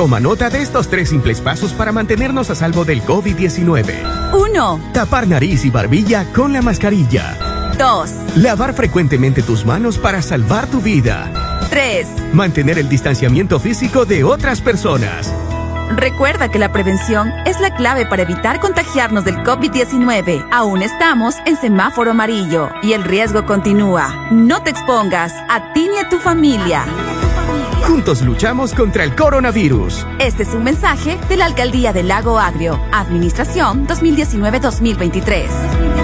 Toma nota de estos tres simples pasos para mantenernos a salvo del COVID-19. 1. Tapar nariz y barbilla con la mascarilla. 2. Lavar frecuentemente tus manos para salvar tu vida. 3. Mantener el distanciamiento físico de otras personas. Recuerda que la prevención es la clave para evitar contagiarnos del COVID-19. Aún estamos en semáforo amarillo y el riesgo continúa. No te expongas a ti ni a tu familia. Juntos luchamos contra el coronavirus. Este es un mensaje de la Alcaldía del Lago Agrio, Administración 2019-2023.